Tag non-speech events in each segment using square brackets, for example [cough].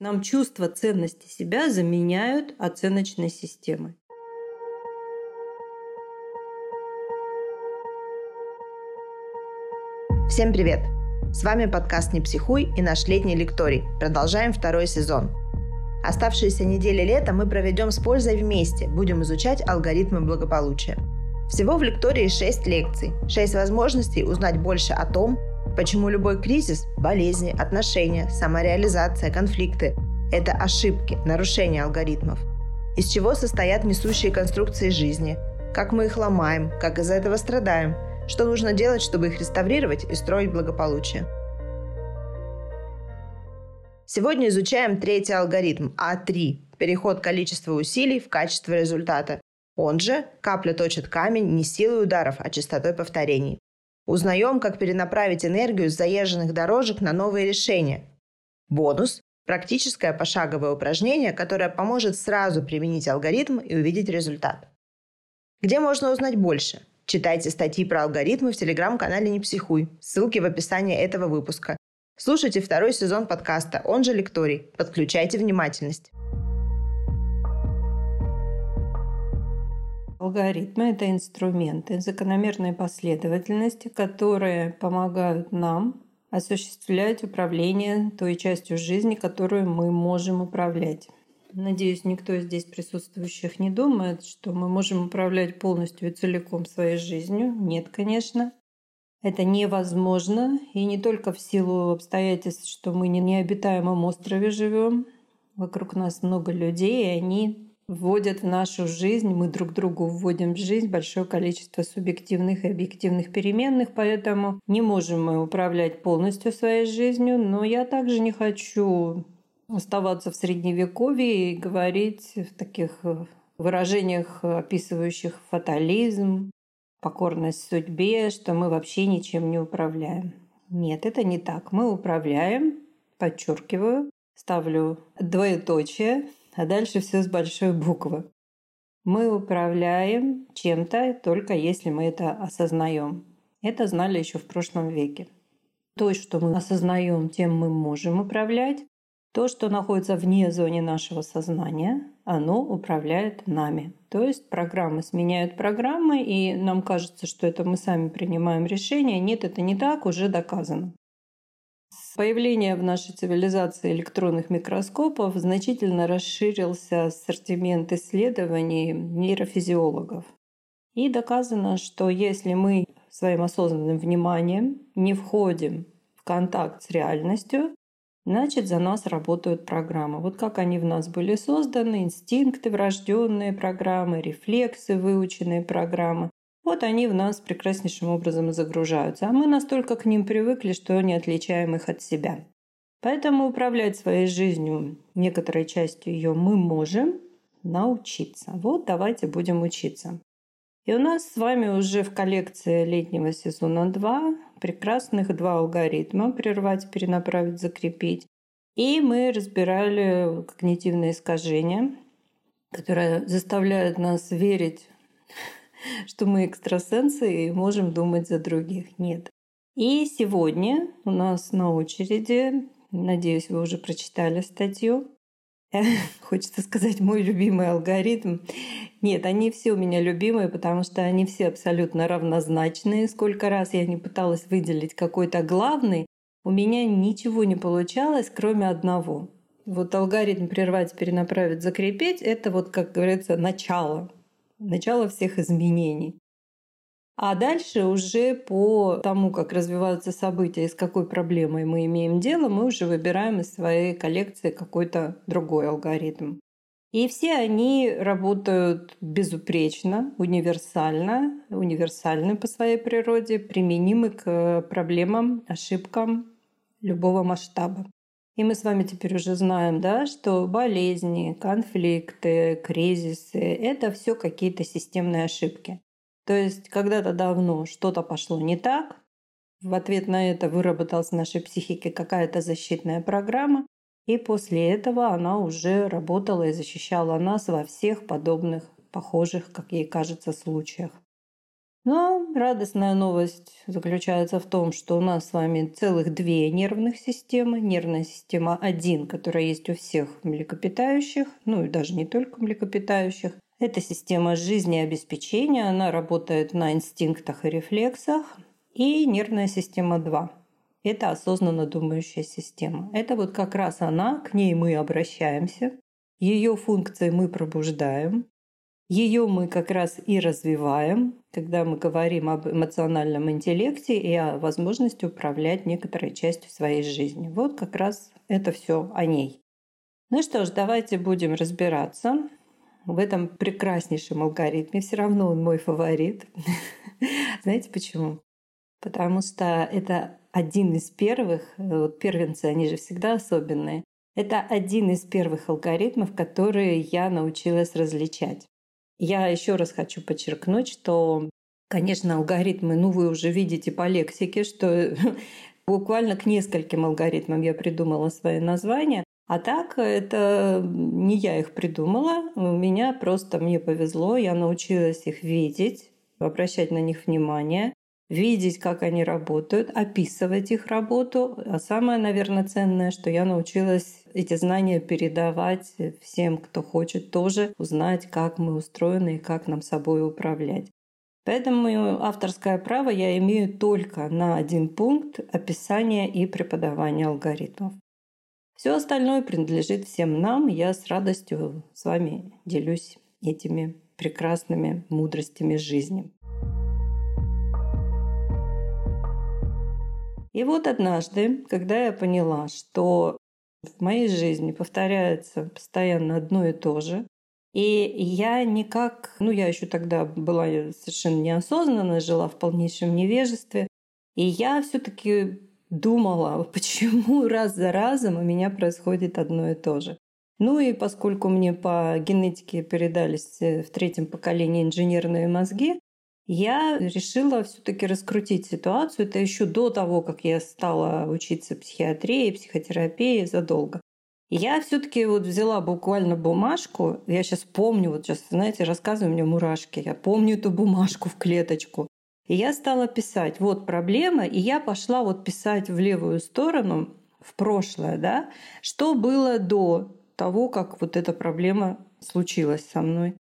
Нам чувство ценности себя заменяют оценочной системой. Всем привет! С вами подкаст «Не психуй» и наш летний лекторий. Продолжаем второй сезон. Оставшиеся недели лета мы проведем с пользой вместе, будем изучать алгоритмы благополучия. Всего в лектории 6 лекций, 6 возможностей узнать больше о том, Почему любой кризис, болезни, отношения, самореализация, конфликты – это ошибки, нарушения алгоритмов? Из чего состоят несущие конструкции жизни? Как мы их ломаем? Как из-за этого страдаем? Что нужно делать, чтобы их реставрировать и строить благополучие? Сегодня изучаем третий алгоритм А3 – переход количества усилий в качество результата. Он же «капля точит камень не силой ударов, а частотой повторений». Узнаем, как перенаправить энергию с заезженных дорожек на новые решения. Бонус – практическое пошаговое упражнение, которое поможет сразу применить алгоритм и увидеть результат. Где можно узнать больше? Читайте статьи про алгоритмы в телеграм-канале «Не психуй». Ссылки в описании этого выпуска. Слушайте второй сезон подкаста, он же лекторий. Подключайте внимательность. Алгоритмы – это инструменты закономерной последовательности, которые помогают нам осуществлять управление той частью жизни, которую мы можем управлять. Надеюсь, никто из здесь присутствующих не думает, что мы можем управлять полностью и целиком своей жизнью. Нет, конечно. Это невозможно, и не только в силу обстоятельств, что мы не на необитаемом острове живем. Вокруг нас много людей, и они вводят в нашу жизнь, мы друг другу вводим в жизнь большое количество субъективных и объективных переменных, поэтому не можем мы управлять полностью своей жизнью, но я также не хочу оставаться в средневековье и говорить в таких э, выражениях, описывающих фатализм, покорность судьбе, что мы вообще ничем не управляем. Нет, это не так. Мы управляем, подчеркиваю, ставлю двоеточие, а дальше все с большой буквы. Мы управляем чем-то только если мы это осознаем. Это знали еще в прошлом веке. То, что мы осознаем, тем мы можем управлять. То, что находится вне зоны нашего сознания, оно управляет нами. То есть программы сменяют программы, и нам кажется, что это мы сами принимаем решения. Нет, это не так, уже доказано. С появлением в нашей цивилизации электронных микроскопов значительно расширился ассортимент исследований нейрофизиологов. И доказано, что если мы своим осознанным вниманием не входим в контакт с реальностью, значит за нас работают программы. Вот как они в нас были созданы, инстинкты, врожденные программы, рефлексы, выученные программы. Вот они в нас прекраснейшим образом загружаются, а мы настолько к ним привыкли, что не отличаем их от себя. Поэтому управлять своей жизнью, некоторой частью ее мы можем научиться. Вот давайте будем учиться. И у нас с вами уже в коллекции летнего сезона 2 прекрасных два алгоритма «Прервать, перенаправить, закрепить». И мы разбирали когнитивные искажения, которые заставляют нас верить [laughs] что мы экстрасенсы и можем думать за других. Нет. И сегодня у нас на очереди, надеюсь, вы уже прочитали статью, [laughs] хочется сказать, мой любимый алгоритм. Нет, они все у меня любимые, потому что они все абсолютно равнозначные. Сколько раз я не пыталась выделить какой-то главный, у меня ничего не получалось, кроме одного. Вот алгоритм прервать, перенаправить, закрепить — это вот, как говорится, начало начало всех изменений. А дальше уже по тому, как развиваются события и с какой проблемой мы имеем дело, мы уже выбираем из своей коллекции какой-то другой алгоритм. И все они работают безупречно, универсально, универсальны по своей природе, применимы к проблемам, ошибкам любого масштаба. И мы с вами теперь уже знаем, да, что болезни, конфликты, кризисы — это все какие-то системные ошибки. То есть когда-то давно что-то пошло не так, в ответ на это выработалась в нашей психике какая-то защитная программа, и после этого она уже работала и защищала нас во всех подобных, похожих, как ей кажется, случаях. Но радостная новость заключается в том, что у нас с вами целых две нервных системы. Нервная система 1, которая есть у всех млекопитающих, ну и даже не только млекопитающих. Это система жизнеобеспечения, она работает на инстинктах и рефлексах. И нервная система 2. Это осознанно думающая система. Это вот как раз она, к ней мы обращаемся, ее функции мы пробуждаем, ее мы как раз и развиваем, когда мы говорим об эмоциональном интеллекте и о возможности управлять некоторой частью своей жизни. Вот как раз это все о ней. Ну что ж, давайте будем разбираться в этом прекраснейшем алгоритме. Все равно он мой фаворит. [laughs] Знаете почему? Потому что это один из первых, вот первенцы, они же всегда особенные. Это один из первых алгоритмов, которые я научилась различать. Я еще раз хочу подчеркнуть, что, конечно, алгоритмы, ну вы уже видите по лексике, что [laughs] буквально к нескольким алгоритмам я придумала свои названия. А так это не я их придумала, у меня просто мне повезло, я научилась их видеть, обращать на них внимание, видеть, как они работают, описывать их работу. А самое, наверное, ценное, что я научилась эти знания передавать всем, кто хочет тоже узнать, как мы устроены и как нам собой управлять. Поэтому авторское право я имею только на один пункт описания и преподавания алгоритмов. Все остальное принадлежит всем нам. Я с радостью с вами делюсь этими прекрасными мудростями жизни. И вот однажды, когда я поняла, что в моей жизни повторяется постоянно одно и то же, и я никак, ну я еще тогда была совершенно неосознанно, жила в полнейшем невежестве, и я все-таки думала, [laughs] почему раз за разом у меня происходит одно и то же. Ну и поскольку мне по генетике передались э, в третьем поколении инженерные мозги, я решила все-таки раскрутить ситуацию. Это еще до того, как я стала учиться психиатрии, психотерапии задолго. я все-таки вот взяла буквально бумажку. Я сейчас помню, вот сейчас, знаете, рассказываю, меня мурашки. Я помню эту бумажку в клеточку. И я стала писать, вот проблема, и я пошла вот писать в левую сторону, в прошлое, да, что было до того, как вот эта проблема случилась со мной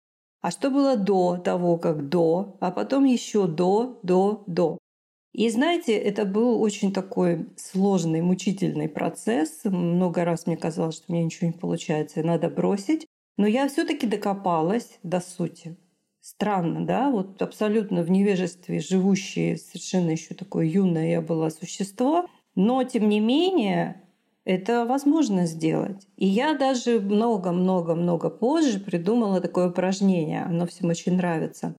а что было до того, как до, а потом еще до, до, до. И знаете, это был очень такой сложный, мучительный процесс. Много раз мне казалось, что меня ничего не получается, и надо бросить. Но я все-таки докопалась до сути. Странно, да? Вот абсолютно в невежестве живущее, совершенно еще такое юное я была существо. Но, тем не менее, это возможно сделать. И я даже много-много-много позже придумала такое упражнение. Оно всем очень нравится.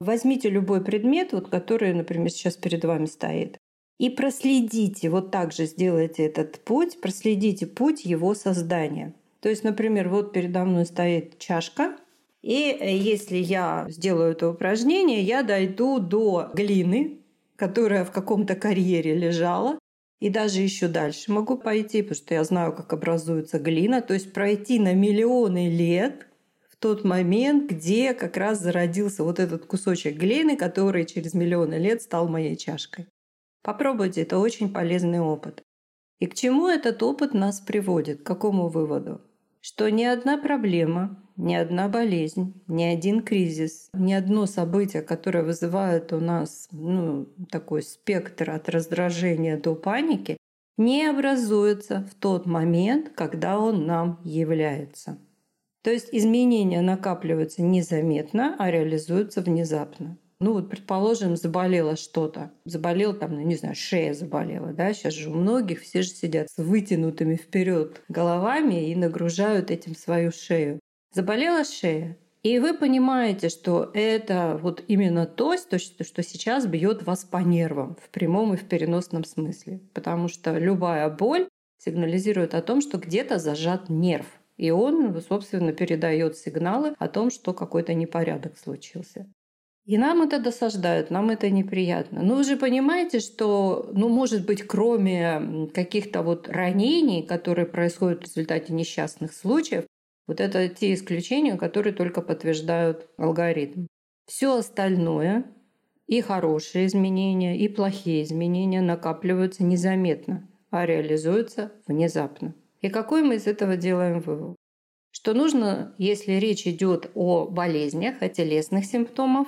Возьмите любой предмет, вот который, например, сейчас перед вами стоит, и проследите, вот так же сделайте этот путь, проследите путь его создания. То есть, например, вот передо мной стоит чашка, и если я сделаю это упражнение, я дойду до глины, которая в каком-то карьере лежала, и даже еще дальше могу пойти, потому что я знаю, как образуется глина. То есть пройти на миллионы лет в тот момент, где как раз зародился вот этот кусочек глины, который через миллионы лет стал моей чашкой. Попробуйте, это очень полезный опыт. И к чему этот опыт нас приводит? К какому выводу? Что ни одна проблема, ни одна болезнь, ни один кризис, ни одно событие, которое вызывает у нас ну, такой спектр от раздражения до паники, не образуется в тот момент, когда он нам является. То есть изменения накапливаются незаметно, а реализуются внезапно. Ну вот, предположим, заболело что-то. Заболел там, ну не знаю, шея заболела, да, сейчас же у многих все же сидят с вытянутыми вперед головами и нагружают этим свою шею. Заболела шея, и вы понимаете, что это вот именно то, что сейчас бьет вас по нервам в прямом и в переносном смысле. Потому что любая боль сигнализирует о том, что где-то зажат нерв. И он, собственно, передает сигналы о том, что какой-то непорядок случился. И нам это досаждает, нам это неприятно. Но вы же понимаете, что, ну, может быть, кроме каких-то вот ранений, которые происходят в результате несчастных случаев, вот это те исключения, которые только подтверждают алгоритм. Все остальное И хорошие изменения, и плохие изменения накапливаются незаметно, а реализуются внезапно. И какой мы из этого делаем вывод? Что нужно, если речь идет о болезнях, о телесных симптомах,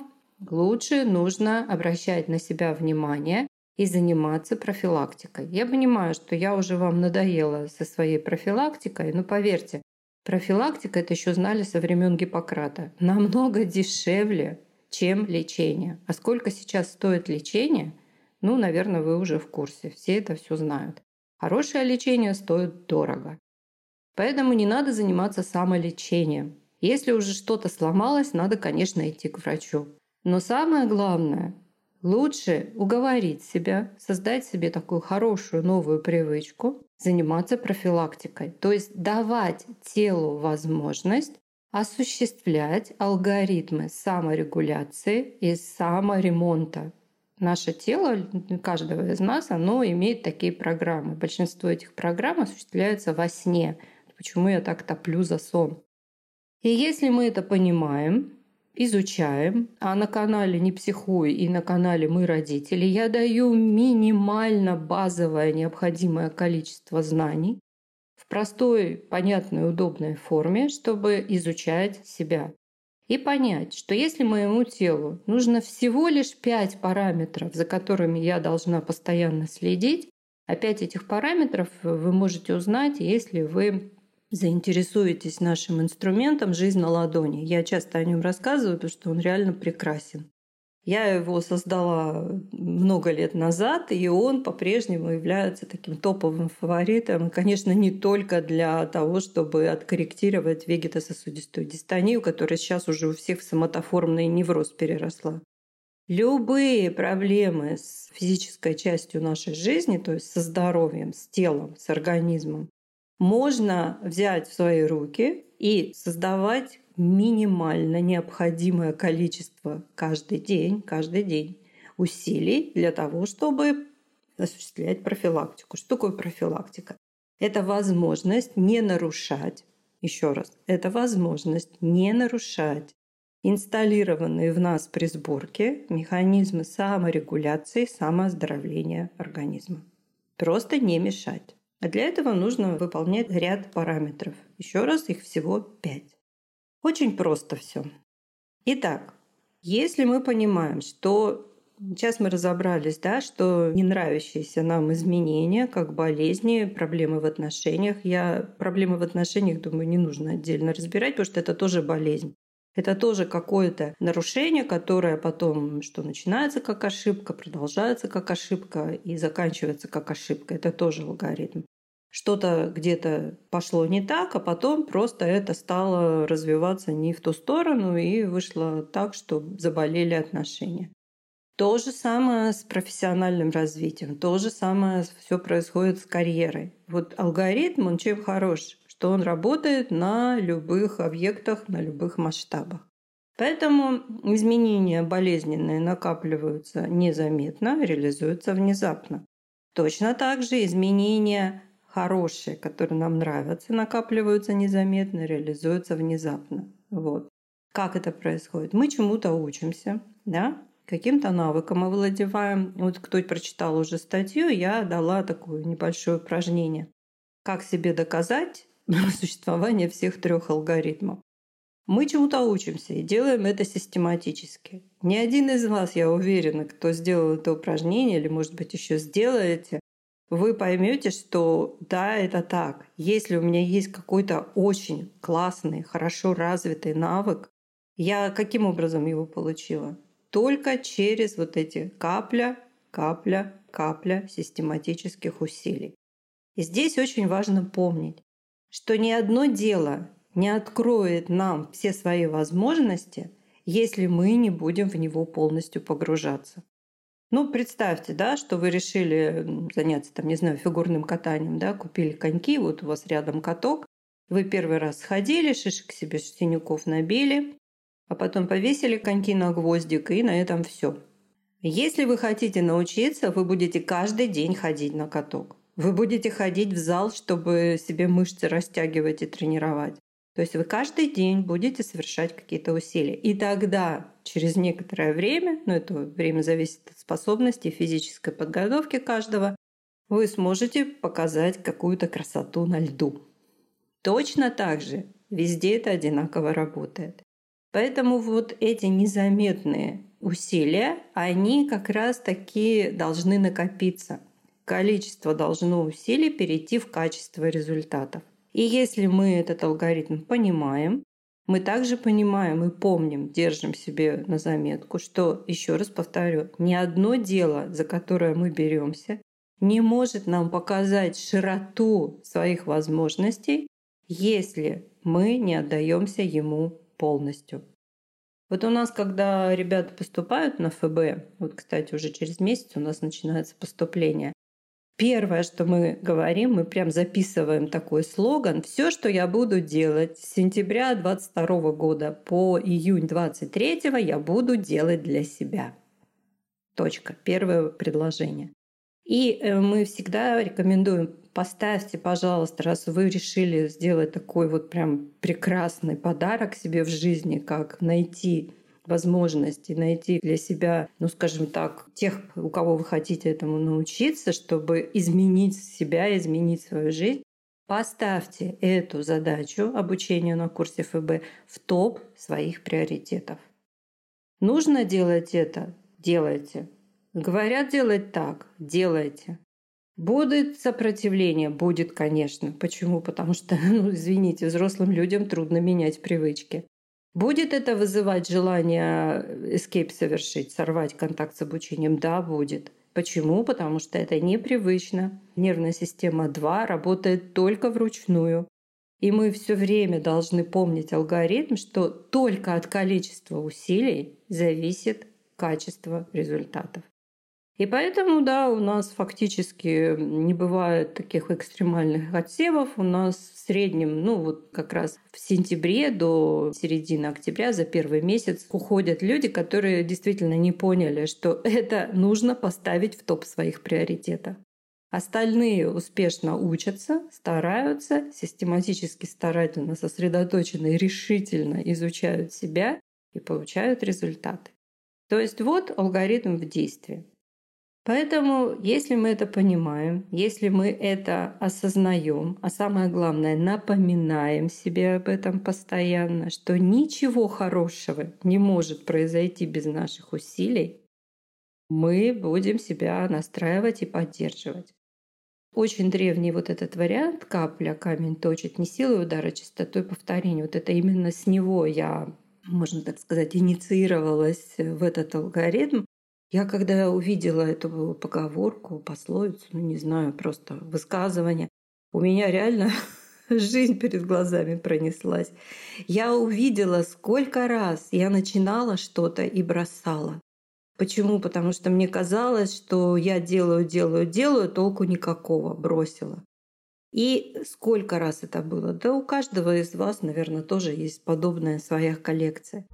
лучше нужно обращать на себя внимание и заниматься профилактикой. Я понимаю, что я уже вам надоела со своей профилактикой, но поверьте, профилактика это еще знали со времен Гиппократа. Намного дешевле, чем лечение. А сколько сейчас стоит лечение? Ну, наверное, вы уже в курсе. Все это все знают. Хорошее лечение стоит дорого. Поэтому не надо заниматься самолечением. Если уже что-то сломалось, надо, конечно, идти к врачу. Но самое главное, лучше уговорить себя, создать себе такую хорошую новую привычку, заниматься профилактикой. То есть давать телу возможность осуществлять алгоритмы саморегуляции и саморемонта. Наше тело, каждого из нас, оно имеет такие программы. Большинство этих программ осуществляется во сне – Почему я так топлю за сон? И если мы это понимаем, изучаем, а на канале «Не психуй» и на канале «Мы родители» я даю минимально базовое необходимое количество знаний в простой, понятной, удобной форме, чтобы изучать себя. И понять, что если моему телу нужно всего лишь 5 параметров, за которыми я должна постоянно следить, а 5 этих параметров вы можете узнать, если вы заинтересуетесь нашим инструментом «Жизнь на ладони». Я часто о нем рассказываю, потому что он реально прекрасен. Я его создала много лет назад, и он по-прежнему является таким топовым фаворитом. И, конечно, не только для того, чтобы откорректировать вегетососудистую дистонию, которая сейчас уже у всех в соматоформный невроз переросла. Любые проблемы с физической частью нашей жизни, то есть со здоровьем, с телом, с организмом, можно взять в свои руки и создавать минимально необходимое количество каждый день, каждый день усилий для того, чтобы осуществлять профилактику. Что такое профилактика? Это возможность не нарушать, еще раз, это возможность не нарушать инсталлированные в нас при сборке механизмы саморегуляции, самооздоровления организма. Просто не мешать. А для этого нужно выполнять ряд параметров. Еще раз, их всего пять. Очень просто все. Итак, если мы понимаем, что Сейчас мы разобрались, да, что не нравящиеся нам изменения, как болезни, проблемы в отношениях. Я проблемы в отношениях, думаю, не нужно отдельно разбирать, потому что это тоже болезнь. Это тоже какое-то нарушение, которое потом, что начинается как ошибка, продолжается как ошибка и заканчивается как ошибка. Это тоже алгоритм что-то где-то пошло не так, а потом просто это стало развиваться не в ту сторону и вышло так, что заболели отношения. То же самое с профессиональным развитием, то же самое все происходит с карьерой. Вот алгоритм, он чем хорош? Что он работает на любых объектах, на любых масштабах. Поэтому изменения болезненные накапливаются незаметно, реализуются внезапно. Точно так же изменения хорошие, которые нам нравятся, накапливаются незаметно, реализуются внезапно. Вот. Как это происходит? Мы чему-то учимся, да? каким-то навыком овладеваем. Вот кто прочитал уже статью, я дала такое небольшое упражнение. Как себе доказать [laughs] существование всех трех алгоритмов? Мы чему-то учимся и делаем это систематически. Ни один из вас, я уверена, кто сделал это упражнение или, может быть, еще сделаете, вы поймете, что да, это так. Если у меня есть какой-то очень классный, хорошо развитый навык, я каким образом его получила? Только через вот эти капля, капля, капля систематических усилий. И здесь очень важно помнить, что ни одно дело не откроет нам все свои возможности, если мы не будем в него полностью погружаться. Ну, представьте, да, что вы решили заняться, там, не знаю, фигурным катанием, да, купили коньки, вот у вас рядом каток, вы первый раз сходили, шишек себе синяков набили, а потом повесили коньки на гвоздик, и на этом все. Если вы хотите научиться, вы будете каждый день ходить на каток. Вы будете ходить в зал, чтобы себе мышцы растягивать и тренировать. То есть вы каждый день будете совершать какие-то усилия. И тогда, через некоторое время, но это время зависит от способностей физической подготовки каждого, вы сможете показать какую-то красоту на льду. Точно так же везде это одинаково работает. Поэтому вот эти незаметные усилия, они как раз таки должны накопиться. Количество должно усилий перейти в качество результатов. И если мы этот алгоритм понимаем, мы также понимаем и помним, держим себе на заметку, что, еще раз повторю, ни одно дело, за которое мы беремся, не может нам показать широту своих возможностей, если мы не отдаемся ему полностью. Вот у нас, когда ребята поступают на ФБ, вот, кстати, уже через месяц у нас начинается поступление, Первое, что мы говорим, мы прям записываем такой слоган. Все, что я буду делать с сентября 22 года по июнь 23 я буду делать для себя. Точка. Первое предложение. И э, мы всегда рекомендуем, поставьте, пожалуйста, раз вы решили сделать такой вот прям прекрасный подарок себе в жизни, как найти возможности найти для себя, ну, скажем так, тех, у кого вы хотите этому научиться, чтобы изменить себя, изменить свою жизнь, поставьте эту задачу обучения на курсе ФБ в топ своих приоритетов. Нужно делать это? Делайте. Говорят делать так? Делайте. Будет сопротивление? Будет, конечно. Почему? Потому что, [laughs] ну, извините, взрослым людям трудно менять привычки. Будет это вызывать желание escape совершить, сорвать контакт с обучением? Да, будет. Почему? Потому что это непривычно. Нервная система 2 работает только вручную. И мы все время должны помнить алгоритм, что только от количества усилий зависит качество результатов. И поэтому, да, у нас фактически не бывает таких экстремальных отсевов. У нас в среднем, ну вот как раз в сентябре до середины октября за первый месяц уходят люди, которые действительно не поняли, что это нужно поставить в топ своих приоритетов. Остальные успешно учатся, стараются, систематически, старательно, сосредоточенно и решительно изучают себя и получают результаты. То есть вот алгоритм в действии. Поэтому, если мы это понимаем, если мы это осознаем, а самое главное, напоминаем себе об этом постоянно, что ничего хорошего не может произойти без наших усилий, мы будем себя настраивать и поддерживать. Очень древний вот этот вариант капля, камень точит не силой удара, а частотой повторения. Вот это именно с него я, можно так сказать, инициировалась в этот алгоритм. Я когда увидела эту поговорку, пословицу, ну не знаю, просто высказывание, у меня реально [laughs] жизнь перед глазами пронеслась. Я увидела, сколько раз я начинала что-то и бросала. Почему? Потому что мне казалось, что я делаю, делаю, делаю, толку никакого, бросила. И сколько раз это было? Да у каждого из вас, наверное, тоже есть подобная своя коллекция.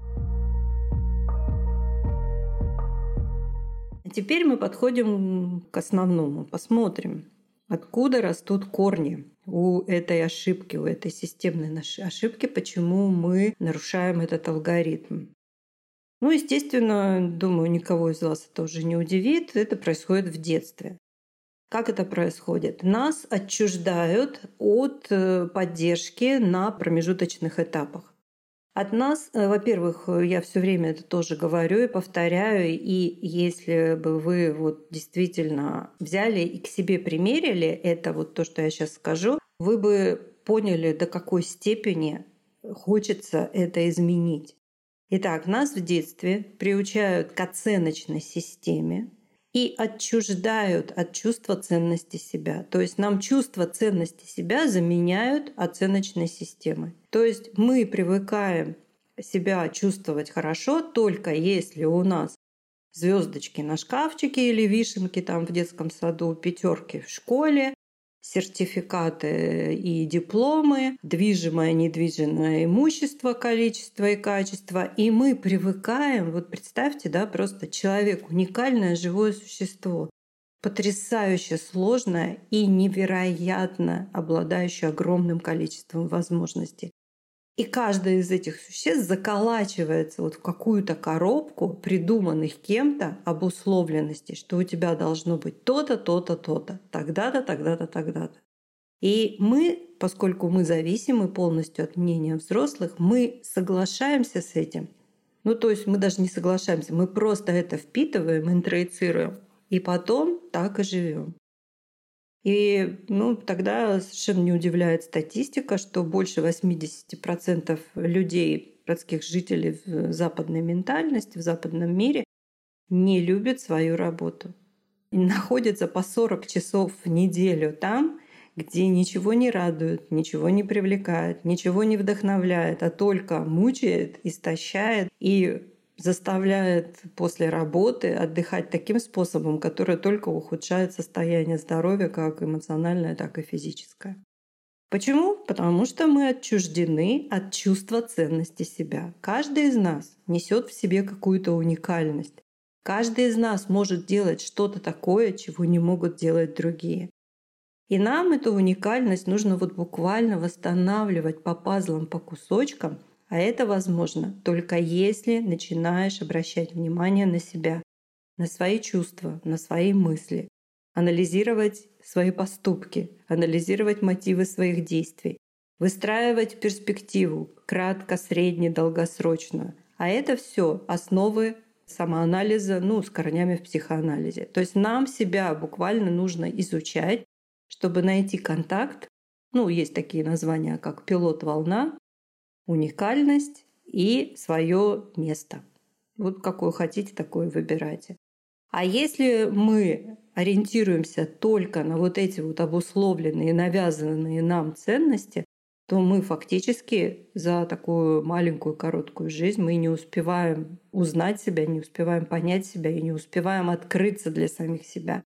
Теперь мы подходим к основному. Посмотрим, откуда растут корни у этой ошибки, у этой системной ошибки, почему мы нарушаем этот алгоритм. Ну, естественно, думаю, никого из вас это уже не удивит. Это происходит в детстве. Как это происходит? Нас отчуждают от э, поддержки на промежуточных этапах. От нас, э, во-первых, э, я все время это тоже говорю и повторяю, и если бы вы вот действительно взяли и к себе примерили это вот то, что я сейчас скажу, вы бы поняли, до какой степени хочется это изменить. Итак, нас в детстве приучают к оценочной системе, и отчуждают от чувства ценности себя. То есть нам чувство ценности себя заменяют оценочной системой. То есть мы привыкаем себя чувствовать хорошо только если у нас звездочки на шкафчике или вишенки там в детском саду, пятерки в школе, сертификаты и дипломы, движимое, недвижимое имущество, количество и качество. И мы привыкаем, вот представьте, да, просто человек уникальное живое существо, потрясающе сложное и невероятно обладающее огромным количеством возможностей. И каждое из этих существ заколачивается вот в какую-то коробку придуманных кем-то обусловленностей, что у тебя должно быть то-то, то-то, то-то, тогда-то, тогда-то, тогда-то. И мы, поскольку мы зависимы полностью от мнения взрослых, мы соглашаемся с этим. Ну, то есть мы даже не соглашаемся, мы просто это впитываем, интроицируем, и потом так и живем. И ну, тогда совершенно не удивляет статистика, что больше 80% людей, городских жителей в западной ментальности, в западном мире, не любят свою работу. И находятся по 40 часов в неделю там, где ничего не радует, ничего не привлекает, ничего не вдохновляет, а только мучает, истощает и заставляет после работы отдыхать таким способом, который только ухудшает состояние здоровья, как эмоциональное, так и физическое. Почему? Потому что мы отчуждены от чувства ценности себя. Каждый из нас несет в себе какую-то уникальность. Каждый из нас может делать что-то такое, чего не могут делать другие. И нам эту уникальность нужно вот буквально восстанавливать по пазлам, по кусочкам – а это возможно только если начинаешь обращать внимание на себя, на свои чувства, на свои мысли, анализировать свои поступки, анализировать мотивы своих действий, выстраивать перспективу кратко, средне, долгосрочную. А это все основы самоанализа, ну, с корнями в психоанализе. То есть нам себя буквально нужно изучать, чтобы найти контакт. Ну, есть такие названия, как пилот-волна, уникальность и свое место. Вот какое хотите, такое выбирайте. А если мы ориентируемся только на вот эти вот обусловленные, навязанные нам ценности, то мы фактически за такую маленькую короткую жизнь мы не успеваем узнать себя, не успеваем понять себя и не успеваем открыться для самих себя.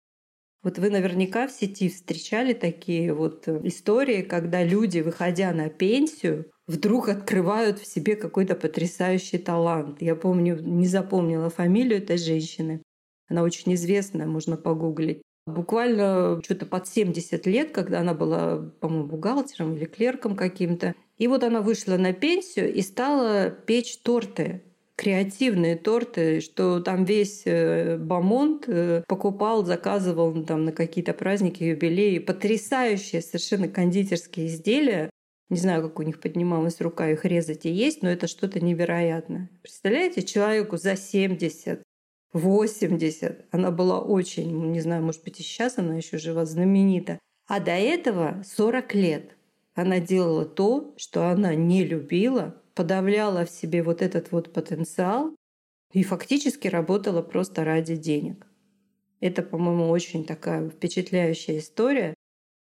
Вот вы наверняка в сети встречали такие вот истории, когда люди, выходя на пенсию, вдруг открывают в себе какой-то потрясающий талант. Я помню, не запомнила фамилию этой женщины. Она очень известная, можно погуглить. Буквально что-то под 70 лет, когда она была, по-моему, бухгалтером или клерком каким-то. И вот она вышла на пенсию и стала печь торты креативные торты, что там весь э, Бамонт э, покупал, заказывал там на какие-то праздники, юбилеи. Потрясающие совершенно кондитерские изделия. Не знаю, как у них поднималась рука их резать и есть, но это что-то невероятное. Представляете, человеку за 70, 80, она была очень, не знаю, может быть и сейчас она еще жива, знаменита. А до этого 40 лет она делала то, что она не любила, подавляла в себе вот этот вот потенциал и фактически работала просто ради денег. Это, по-моему, очень такая впечатляющая история.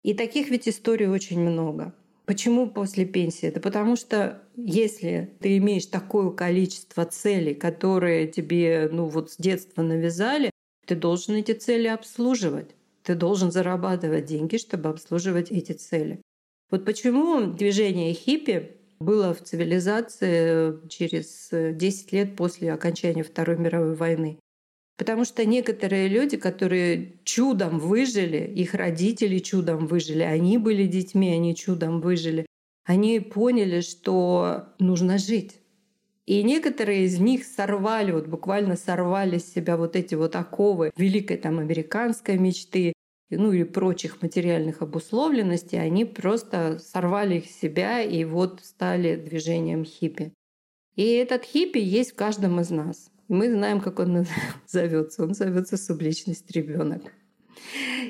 И таких ведь историй очень много. Почему после пенсии? Это потому что если ты имеешь такое количество целей, которые тебе ну, вот с детства навязали, ты должен эти цели обслуживать. Ты должен зарабатывать деньги, чтобы обслуживать эти цели. Вот почему движение хиппи было в цивилизации через 10 лет после окончания Второй мировой войны. Потому что некоторые люди, которые чудом выжили, их родители чудом выжили, они были детьми, они чудом выжили, они поняли, что нужно жить. И некоторые из них сорвали, вот буквально сорвали с себя вот эти вот оковы великой там американской мечты, ну или прочих материальных обусловленностей, они просто сорвали их с себя и вот стали движением хиппи. И этот хиппи есть в каждом из нас. И мы знаем, как он [laughs] зовется. Он зовется субличность ребенок.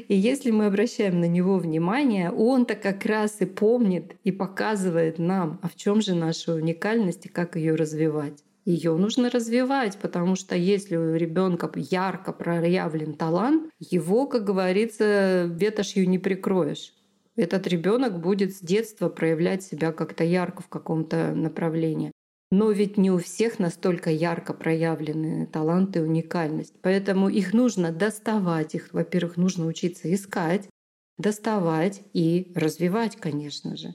И если мы обращаем на него внимание, он-то как раз и помнит и показывает нам, а в чем же наша уникальность и как ее развивать ее нужно развивать, потому что если у ребенка ярко проявлен талант, его, как говорится, ветошью не прикроешь. Этот ребенок будет с детства проявлять себя как-то ярко в каком-то направлении. Но ведь не у всех настолько ярко проявлены таланты и уникальность. Поэтому их нужно доставать, их, во-первых, нужно учиться искать, доставать и развивать, конечно же.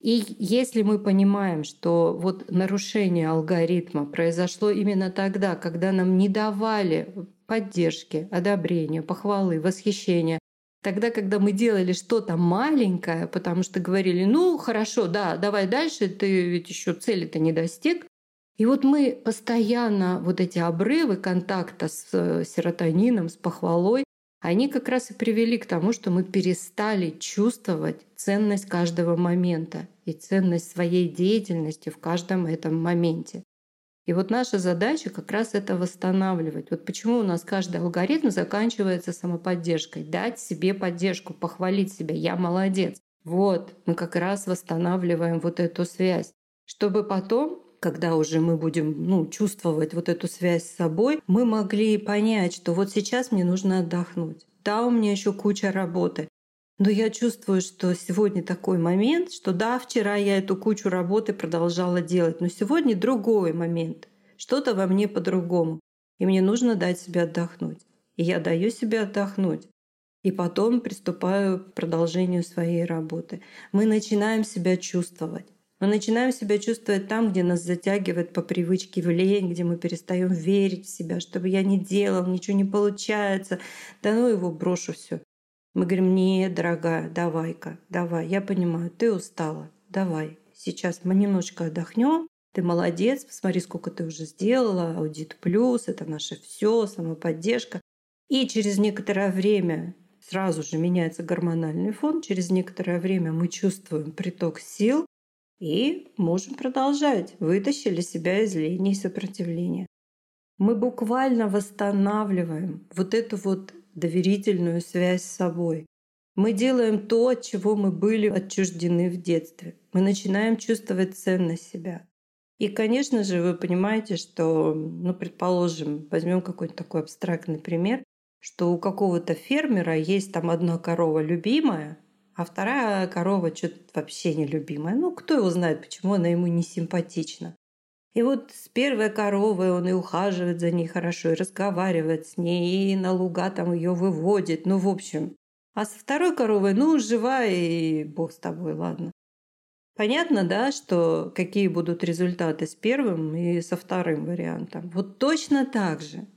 И если мы понимаем, что вот нарушение алгоритма произошло именно тогда, когда нам не давали поддержки, одобрения, похвалы, восхищения, Тогда, когда мы делали что-то маленькое, потому что говорили, ну хорошо, да, давай дальше, ты ведь еще цели-то не достиг. И вот мы постоянно, вот эти обрывы контакта с э, серотонином, с похвалой, они как раз и привели к тому, что мы перестали чувствовать ценность каждого момента и ценность своей деятельности в каждом этом моменте. И вот наша задача как раз это восстанавливать. Вот почему у нас каждый алгоритм заканчивается самоподдержкой. Дать себе поддержку, похвалить себя. Я молодец. Вот, мы как раз восстанавливаем вот эту связь. Чтобы потом когда уже мы будем ну, чувствовать вот эту связь с собой, мы могли понять, что вот сейчас мне нужно отдохнуть. Да, у меня еще куча работы. Но я чувствую, что сегодня такой момент, что да, вчера я эту кучу работы продолжала делать, но сегодня другой момент. Что-то во мне по-другому. И мне нужно дать себе отдохнуть. И я даю себе отдохнуть. И потом приступаю к продолжению своей работы. Мы начинаем себя чувствовать. Мы начинаем себя чувствовать там, где нас затягивает по привычке в лень, где мы перестаем верить в себя, чтобы я не делал, ничего не получается. Да ну его брошу все. Мы говорим, нет, дорогая, давай-ка, давай, я понимаю, ты устала, давай, сейчас мы немножко отдохнем, ты молодец, посмотри, сколько ты уже сделала, аудит плюс, это наше все, самоподдержка. И через некоторое время сразу же меняется гормональный фон, через некоторое время мы чувствуем приток сил, и можем продолжать. Вытащили себя из лени и сопротивления. Мы буквально восстанавливаем вот эту вот доверительную связь с собой. Мы делаем то, от чего мы были отчуждены в детстве. Мы начинаем чувствовать ценность себя. И, конечно же, вы понимаете, что, ну, предположим, возьмем какой-то такой абстрактный пример, что у какого-то фермера есть там одна корова любимая, а вторая корова что-то вообще нелюбимая. Ну, кто его знает, почему она ему не симпатична. И вот с первой коровой он и ухаживает за ней хорошо, и разговаривает с ней, и на луга там ее выводит. Ну, в общем. А со второй коровой, ну, жива, и бог с тобой, ладно. Понятно, да, что какие будут результаты с первым и со вторым вариантом. Вот точно так же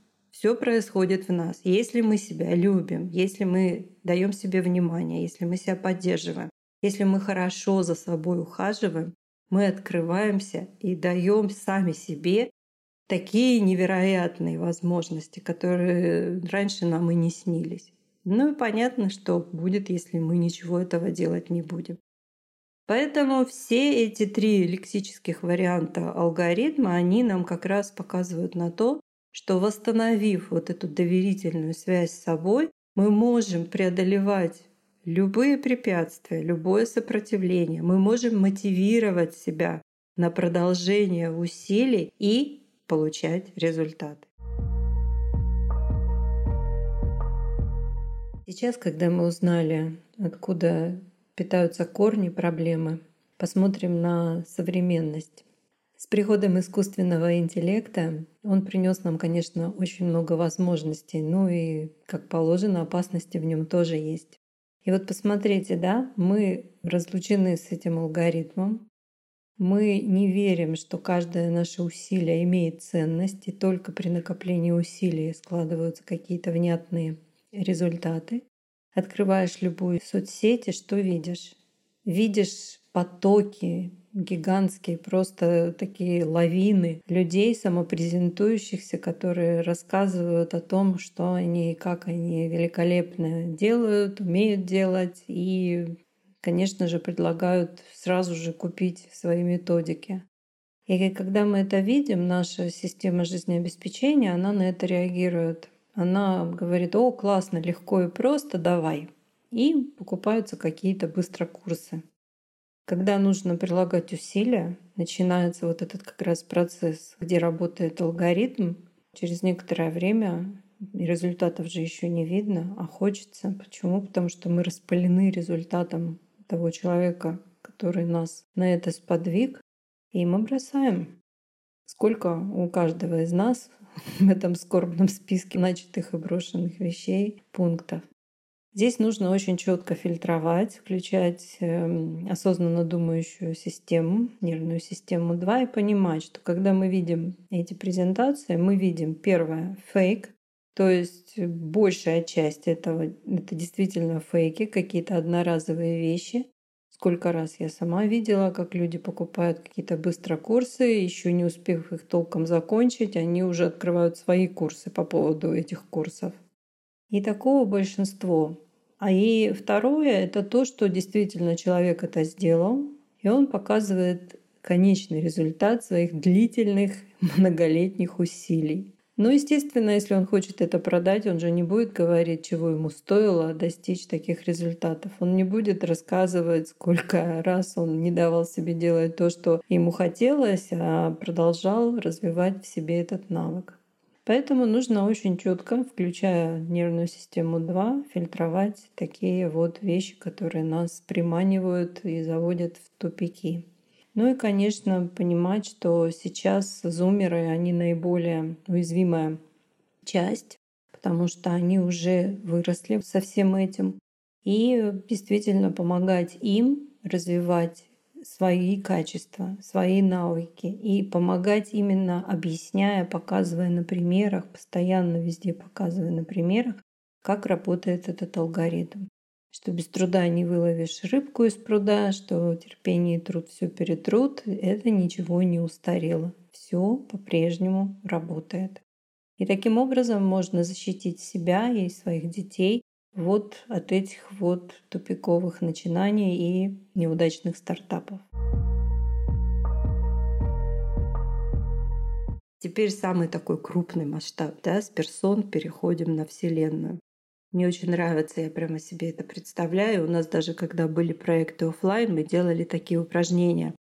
все происходит в нас. Если мы себя любим, если мы даем себе внимание, если мы себя поддерживаем, если мы хорошо за собой ухаживаем, мы открываемся и даем сами себе такие невероятные возможности, которые раньше нам и не снились. Ну и понятно, что будет, если мы ничего этого делать не будем. Поэтому все эти три лексических варианта алгоритма, они нам как раз показывают на то, что восстановив вот эту доверительную связь с собой, мы можем преодолевать любые препятствия, любое сопротивление. Мы можем мотивировать себя на продолжение усилий и получать результаты. Сейчас, когда мы узнали, откуда питаются корни проблемы, посмотрим на современность. С приходом искусственного интеллекта он принес нам, конечно, очень много возможностей, ну и, как положено, опасности в нем тоже есть. И вот посмотрите, да, мы разлучены с этим алгоритмом, мы не верим, что каждое наше усилие имеет ценность, и только при накоплении усилий складываются какие-то внятные результаты. Открываешь любую соцсеть, и что видишь? Видишь потоки гигантские, просто такие лавины людей, самопрезентующихся, которые рассказывают о том, что они и как они великолепно делают, умеют делать и, конечно же, предлагают сразу же купить свои методики. И когда мы это видим, наша система жизнеобеспечения, она на это реагирует. Она говорит, о, классно, легко и просто, давай. И покупаются какие-то быстро курсы. Когда нужно прилагать усилия, начинается вот этот как раз процесс, где работает алгоритм. Через некоторое время результатов же еще не видно, а хочется. Почему? Потому что мы распылены результатом того человека, который нас на это сподвиг, и мы бросаем. Сколько у каждого из нас [laughs] в этом скорбном списке начатых и брошенных вещей, пунктов. Здесь нужно очень четко фильтровать, включать эм, осознанно думающую систему, нервную систему 2 и понимать, что когда мы видим эти презентации, мы видим первое — фейк, То есть большая часть этого — это действительно фейки, какие-то одноразовые вещи. Сколько раз я сама видела, как люди покупают какие-то быстро курсы, еще не успев их толком закончить, они уже открывают свои курсы по поводу этих курсов. И такого большинство. А и второе — это то, что действительно человек это сделал, и он показывает конечный результат своих длительных многолетних усилий. Но, естественно, если он хочет это продать, он же не будет говорить, чего ему стоило достичь таких результатов. Он не будет рассказывать, сколько раз он не давал себе делать то, что ему хотелось, а продолжал развивать в себе этот навык. Поэтому нужно очень четко, включая нервную систему 2, фильтровать такие вот вещи, которые нас приманивают и заводят в тупики. Ну и, конечно, понимать, что сейчас зумеры, они наиболее уязвимая часть, потому что они уже выросли со всем этим. И действительно помогать им развивать свои качества, свои навыки и помогать именно объясняя, показывая на примерах, постоянно везде показывая на примерах, как работает этот алгоритм что без труда не выловишь рыбку из пруда, что терпение и труд все перетрут, это ничего не устарело. Все по-прежнему работает. И таким образом можно защитить себя и своих детей вот от этих вот тупиковых начинаний и неудачных стартапов. Теперь самый такой крупный масштаб, да, с персон переходим на Вселенную. Мне очень нравится, я прямо себе это представляю. У нас даже когда были проекты офлайн, мы делали такие упражнения.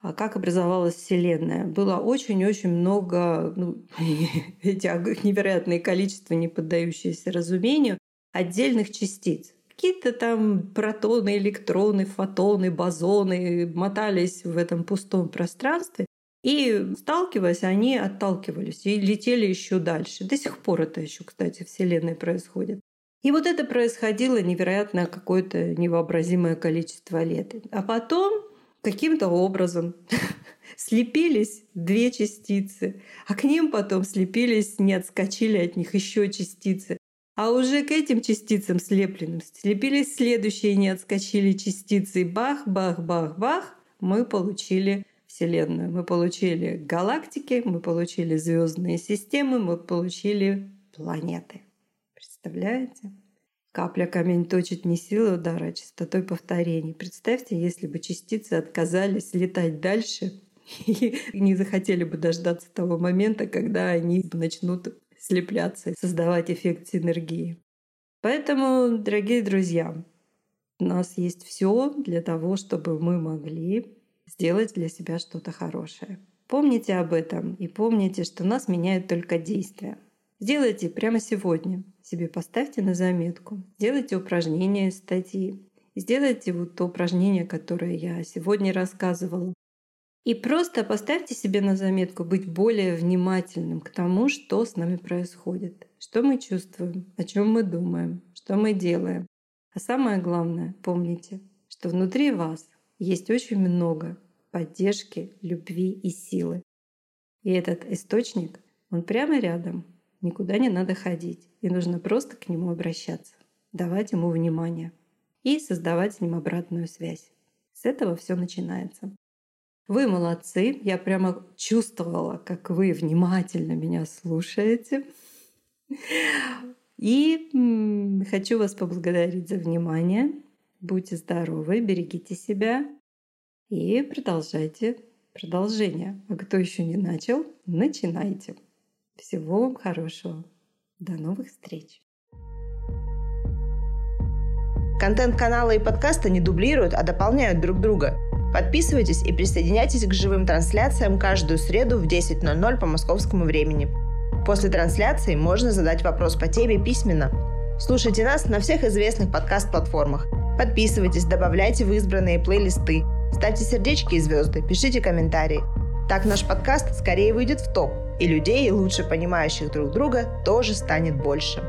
А как образовалась Вселенная? Было очень-очень много, ну, [laughs] эти невероятное количество, не поддающиеся разумению, отдельных частиц. Какие-то там протоны, электроны, фотоны, бозоны мотались в этом пустом пространстве. И сталкиваясь, они отталкивались и летели еще дальше. До сих пор это еще, кстати, Вселенной происходит. И вот это происходило невероятно какое-то невообразимое количество лет. А потом каким-то образом [laughs] слепились две частицы, а к ним потом слепились, не отскочили от них еще частицы. А уже к этим частицам слепленным слепились следующие не отскочили частицы. Бах, бах, бах, бах, мы получили Вселенную. Мы получили галактики, мы получили звездные системы, мы получили планеты. Представляете? Капля камень точит не силой удара, а частотой повторений. Представьте, если бы частицы отказались летать дальше [laughs] и не захотели бы дождаться того момента, когда они начнут слепляться и создавать эффект синергии. Поэтому, дорогие друзья, у нас есть все для того, чтобы мы могли сделать для себя что-то хорошее. Помните об этом и помните, что нас меняют только действия. Сделайте прямо сегодня. Себе поставьте на заметку. Сделайте упражнение из статьи. Сделайте вот то упражнение, которое я сегодня рассказывала. И просто поставьте себе на заметку быть более внимательным к тому, что с нами происходит, что мы чувствуем, о чем мы думаем, что мы делаем. А самое главное, помните, что внутри вас есть очень много поддержки, любви и силы. И этот источник, он прямо рядом, Никуда не надо ходить. И нужно просто к нему обращаться, давать ему внимание и создавать с ним обратную связь. С этого все начинается. Вы молодцы. Я прямо чувствовала, как вы внимательно меня слушаете. И хочу вас поблагодарить за внимание. Будьте здоровы, берегите себя и продолжайте продолжение. А кто еще не начал, начинайте. Всего вам хорошего. До новых встреч. Контент канала и подкаста не дублируют, а дополняют друг друга. Подписывайтесь и присоединяйтесь к живым трансляциям каждую среду в 10.00 по московскому времени. После трансляции можно задать вопрос по теме письменно. Слушайте нас на всех известных подкаст-платформах. Подписывайтесь, добавляйте в избранные плейлисты, ставьте сердечки и звезды, пишите комментарии. Так наш подкаст скорее выйдет в топ, и людей, лучше понимающих друг друга, тоже станет больше.